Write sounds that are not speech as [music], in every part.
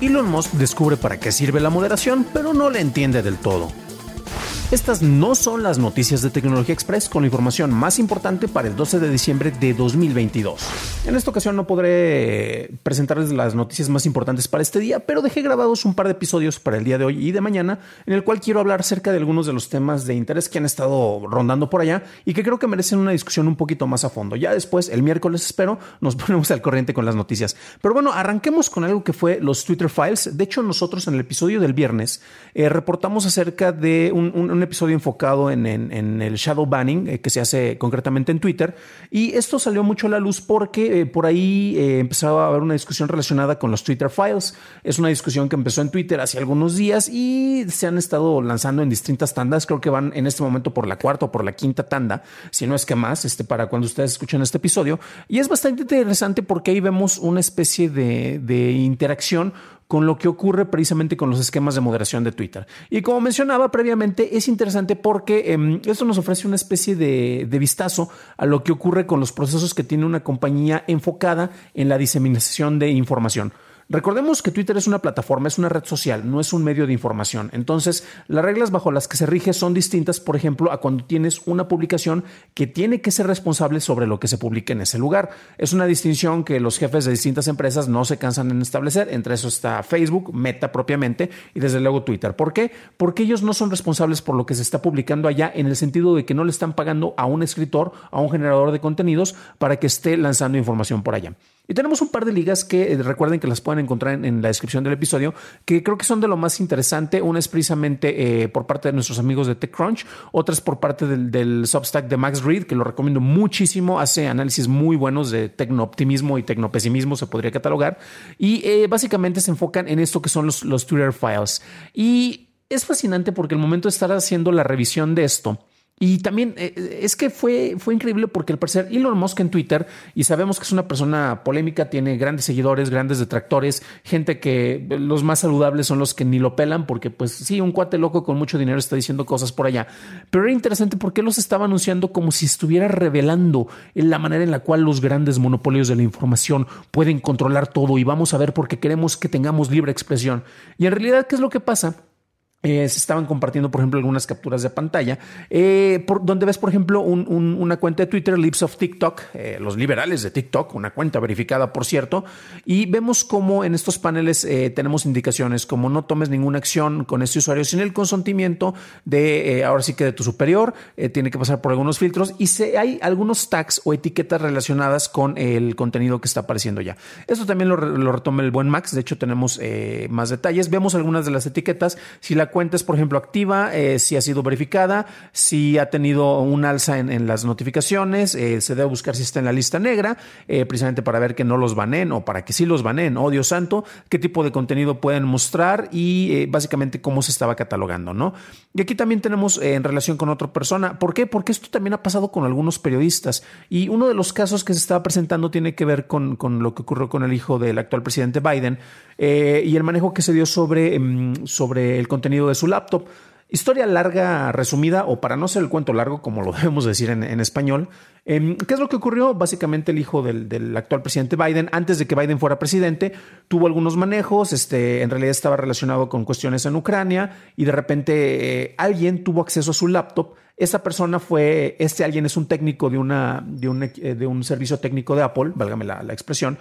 Elon Musk descubre para qué sirve la moderación, pero no le entiende del todo. Estas no son las noticias de Tecnología Express con la información más importante para el 12 de diciembre de 2022. En esta ocasión no podré presentarles las noticias más importantes para este día, pero dejé grabados un par de episodios para el día de hoy y de mañana en el cual quiero hablar acerca de algunos de los temas de interés que han estado rondando por allá y que creo que merecen una discusión un poquito más a fondo. Ya después, el miércoles espero, nos [laughs] ponemos al corriente con las noticias. Pero bueno, arranquemos con algo que fue los Twitter Files. De hecho, nosotros en el episodio del viernes eh, reportamos acerca de un, un un episodio enfocado en, el shadow banning eh, que se hace concretamente en Twitter. Y esto salió mucho a la luz porque eh, por ahí eh, empezaba a haber una discusión relacionada con los Twitter Files. Es una discusión que empezó en Twitter hace algunos días y se han estado lanzando en distintas tandas. Creo que van en este momento por la cuarta o por la quinta tanda, si no es que más, este, para cuando ustedes escuchen este episodio. Y es bastante interesante porque ahí vemos una especie de, de interacción con lo que ocurre precisamente con los esquemas de moderación de Twitter. Y como mencionaba previamente, es interesante porque em, esto nos ofrece una especie de, de, vistazo a lo que ocurre con los procesos que tiene una compañía enfocada en la diseminación de información. Recordemos que Twitter es una plataforma, es una red social, no es un medio de información. Entonces, las reglas bajo las que se rige son distintas, por ejemplo, a cuando tienes una publicación que tiene que ser responsable sobre lo que se publique en ese lugar. Es una distinción que los jefes de distintas empresas no se cansan en establecer. Entre eso está Facebook, Meta propiamente y desde luego Twitter. ¿Por qué? Porque ellos no son responsables por lo que se está publicando allá en el sentido de que no le están pagando a un escritor, a un generador de contenidos para que esté lanzando información por allá. Y tenemos un par de ligas que eh, recuerden que las pueden encontrar en, la descripción del episodio, que creo que son de lo más interesante. Una es precisamente eh, por parte de nuestros amigos de TechCrunch, otras por parte del, Substack de Max Reed, que lo recomiendo muchísimo. Hace análisis muy buenos de tecnooptimismo y tecnopesimismo, se podría catalogar. Y eh, básicamente se enfocan en esto que son los, los Twitter files. Y es fascinante porque el momento de estar haciendo la revisión de esto, y también eh, es que fue, fue increíble porque al parecer Elon Musk en Twitter, y sabemos que es una persona polémica, tiene grandes seguidores, grandes detractores, gente que los más saludables son los que ni lo pelan porque pues sí, un cuate loco con mucho dinero está diciendo cosas por allá. Pero era interesante porque los estaba anunciando como si estuviera revelando la manera en la cual los grandes monopolios de la información pueden controlar todo y vamos a ver porque queremos que tengamos libre expresión. Y en realidad, ¿qué es lo que pasa? Eh, se estaban compartiendo, por ejemplo, algunas capturas de pantalla, eh, por, donde ves, por ejemplo, una cuenta de Twitter, Lips of TikTok, eh, los liberales de TikTok, una cuenta verificada, por cierto, y vemos cómo en estos paneles tenemos indicaciones como no tomes ninguna acción con este usuario sin el consentimiento de, ahora sí que de tu superior, tiene que pasar por algunos filtros y se, hay algunos tags o etiquetas relacionadas con el contenido que está apareciendo ya. Esto también lo, lo retoma el buen Max, de hecho tenemos más detalles, vemos algunas de las etiquetas, si la cuenta es, por ejemplo, activa, eh, si ha sido verificada, si ha tenido un alza en, las notificaciones, eh, se debe buscar si está en la lista negra, eh, precisamente para ver que no los banen o para que sí los banen. Oh, Dios santo, qué tipo de contenido pueden mostrar y básicamente cómo se estaba catalogando, ¿no? Y aquí también tenemos en relación con otra persona. ¿Por qué? Porque esto también ha pasado con algunos periodistas y uno de los casos que se estaba presentando tiene que ver con, con lo que ocurrió con el hijo del actual presidente Biden y el manejo que se dio sobre, em, sobre el contenido de su laptop. Historia larga, resumida, o para no ser el cuento largo, como lo [laughs] debemos decir en, español, em, ¿qué es lo que ocurrió? Básicamente el hijo del, actual presidente Biden, antes de que Biden fuera presidente, tuvo algunos manejos, este, en realidad estaba relacionado con cuestiones en Ucrania y de repente eh, alguien tuvo acceso a su laptop. Esa persona fue, este alguien es un técnico de, una, de, un, eh, de un servicio técnico de Apple, válgame la, la expresión,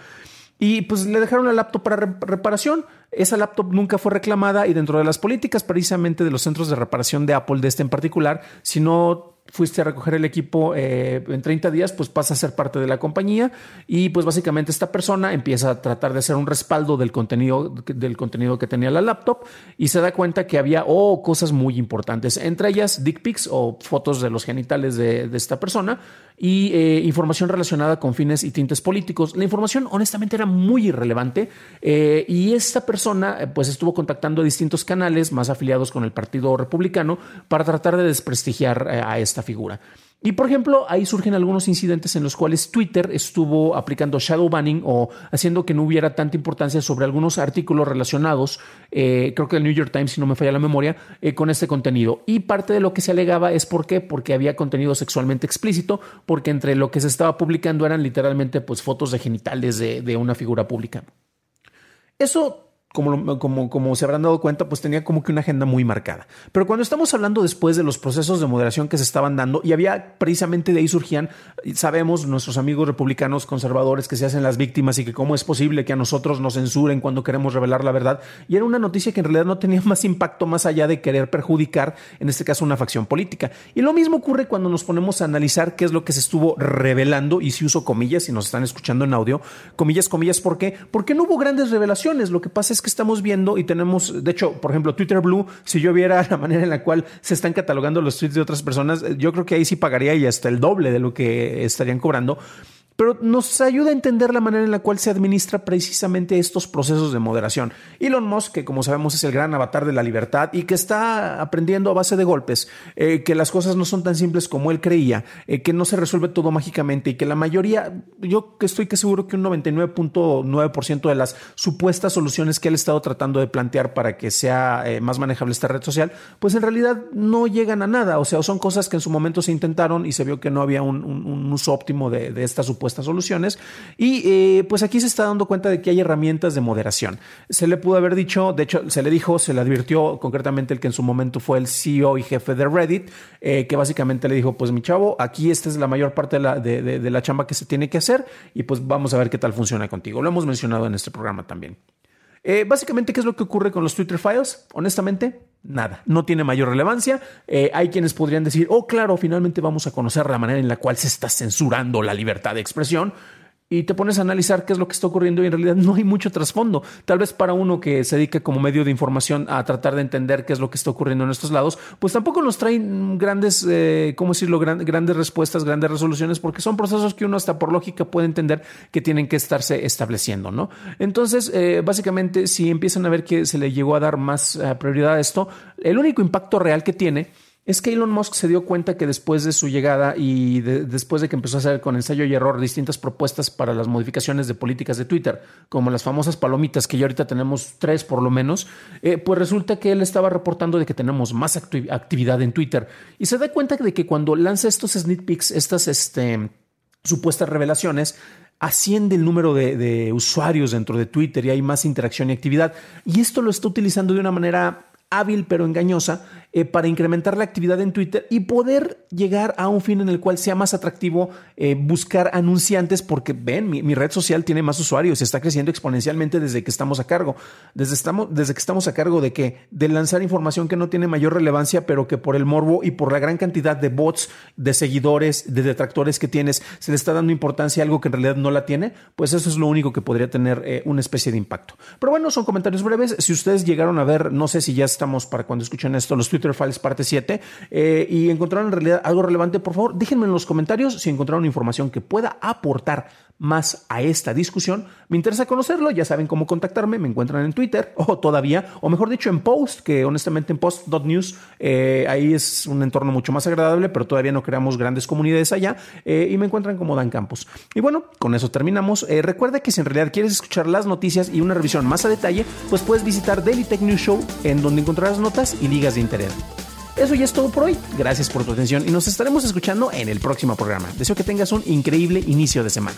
y pues le dejaron la laptop para reparación. Esa laptop nunca fue reclamada y dentro de las políticas precisamente de los centros de reparación de Apple, de este en particular, si no fuiste a recoger el equipo eh, en 30 días, pues pasa a ser parte de la compañía y pues básicamente esta persona empieza a tratar de hacer un respaldo del contenido, del contenido que tenía la laptop y se da cuenta que había oh, cosas muy importantes, entre ellas dick pics o fotos de los genitales de, de esta persona y eh, información relacionada con fines y tintes políticos. La información honestamente era muy irrelevante eh, y esta persona eh, pues estuvo contactando a distintos canales más afiliados con el Partido Republicano para tratar de desprestigiar a esta figura. Y por ejemplo, ahí surgen algunos incidentes en los cuales Twitter estuvo aplicando shadow banning o haciendo que no hubiera tanta importancia sobre algunos artículos relacionados, eh, creo que el New York Times, si no me falla la memoria, eh, con este contenido. Y parte de lo que se alegaba es por qué, porque había contenido sexualmente explícito, porque entre lo que se estaba publicando eran literalmente pues fotos de genitales de, de una figura pública. Eso como, como, como, se habrán dado cuenta, pues tenía como que una agenda muy marcada. Pero cuando estamos hablando después de los procesos de moderación que se estaban dando, y había precisamente de ahí surgían, sabemos, nuestros amigos republicanos conservadores que se hacen las víctimas y que cómo es posible que a nosotros nos censuren cuando queremos revelar la verdad. Y era una noticia que en realidad no tenía más impacto más allá de querer perjudicar, en este caso, una facción política. Y lo mismo ocurre cuando nos ponemos a analizar qué es lo que se estuvo revelando, y si uso comillas, si nos están escuchando en audio, comillas, comillas, ¿por qué? Porque no hubo grandes revelaciones. Lo que pasa es que estamos viendo y tenemos, de hecho, por ejemplo, Twitter Blue, si yo viera [laughs] la manera en la cual se están catalogando los tweets de otras personas, yo creo que ahí sí pagaría y hasta el doble de lo que estarían cobrando pero nos ayuda a entender la manera en la cual se administra precisamente estos procesos de moderación. Elon Musk, que como sabemos es el gran avatar de la libertad y que está aprendiendo a base de golpes, eh, que las cosas no son tan simples como él creía, eh, que no se resuelve todo mágicamente y que la mayoría, yo estoy que seguro que un 99.9% de las supuestas soluciones que él ha estado tratando de plantear para que sea eh, más manejable esta red social, pues en realidad no llegan a nada, o sea, son cosas que en su momento se intentaron y se vio que no había un, uso óptimo de, de esta supuesta estas soluciones. Y eh, pues aquí se está dando cuenta de que hay herramientas de moderación. Se le pudo haber dicho, de hecho, se le dijo, se le advirtió concretamente el que en su momento fue el CEO y jefe de Reddit, eh, que básicamente le dijo, pues mi chavo, aquí esta es la mayor parte de la, de la chamba que se tiene que hacer y pues vamos a ver qué tal funciona contigo. Lo hemos mencionado en este programa también. Eh, básicamente, ¿qué es lo que ocurre con los Twitter Files? Honestamente, nada, no tiene mayor relevancia. Eh, hay quienes podrían decir, oh, claro, finalmente vamos a conocer la manera en la cual se está censurando la libertad de expresión y te pones a analizar qué es lo que está ocurriendo y en realidad no hay mucho trasfondo. Tal vez para uno que se dedica como medio de información a tratar de entender qué es lo que está ocurriendo en estos lados, pues tampoco nos traen grandes, eh, ¿cómo decirlo?, grandes respuestas, grandes resoluciones, porque son procesos que uno hasta por lógica puede entender que tienen que estarse estableciendo, ¿no? Entonces, eh, básicamente, si empiezan a ver que se le llegó a dar más eh, prioridad a esto, el único impacto real que tiene es que Elon Musk se dio cuenta que después de su llegada y después de que empezó a hacer con ensayo y error distintas propuestas para las modificaciones de políticas de Twitter, como las famosas palomitas que ya ahorita tenemos tres por lo menos, eh, pues resulta que él estaba reportando de que tenemos más actividad en Twitter y se da cuenta de que cuando lanza estos sneak peeks, estas este, supuestas revelaciones, asciende el número de, de usuarios dentro de Twitter y hay más interacción y actividad. Y esto lo está utilizando de una manera hábil pero engañosa eh, para incrementar la actividad en Twitter y poder llegar a un fin en el cual sea más atractivo eh, buscar anunciantes porque ven, mi, red social tiene más usuarios, está creciendo exponencialmente desde que estamos a cargo, desde, estamos, desde que estamos a cargo de que de lanzar información que no tiene mayor relevancia, pero que por el morbo y por la gran cantidad de bots, de seguidores, de detractores que tienes, se le está dando importancia a algo que en realidad no la tiene, pues eso es lo único que podría tener eh, una especie de impacto. Pero bueno, son comentarios breves. Si ustedes llegaron a ver, no sé si ya estamos para cuando escuchen esto, los Twitter Files parte 7 eh, y encontraron en realidad algo relevante, por favor, déjenme en los comentarios si encontraron información que pueda aportar más a esta discusión. Me interesa conocerlo, ya saben cómo contactarme, me encuentran en Twitter [laughs] o todavía, o mejor dicho en Post, que honestamente en post.news eh, ahí es un entorno mucho más agradable, pero todavía no creamos grandes comunidades allá eh, y me encuentran como Dan Campos. Y bueno, con eso terminamos. Eh, recuerda que si en realidad quieres escuchar las noticias y una revisión más a detalle, pues puedes visitar Daily Tech News Show en donde encontrarás notas y ligas de interés. Eso ya es todo por hoy. Gracias por tu atención y nos estaremos escuchando en el próximo programa. Deseo que tengas un increíble inicio de semana.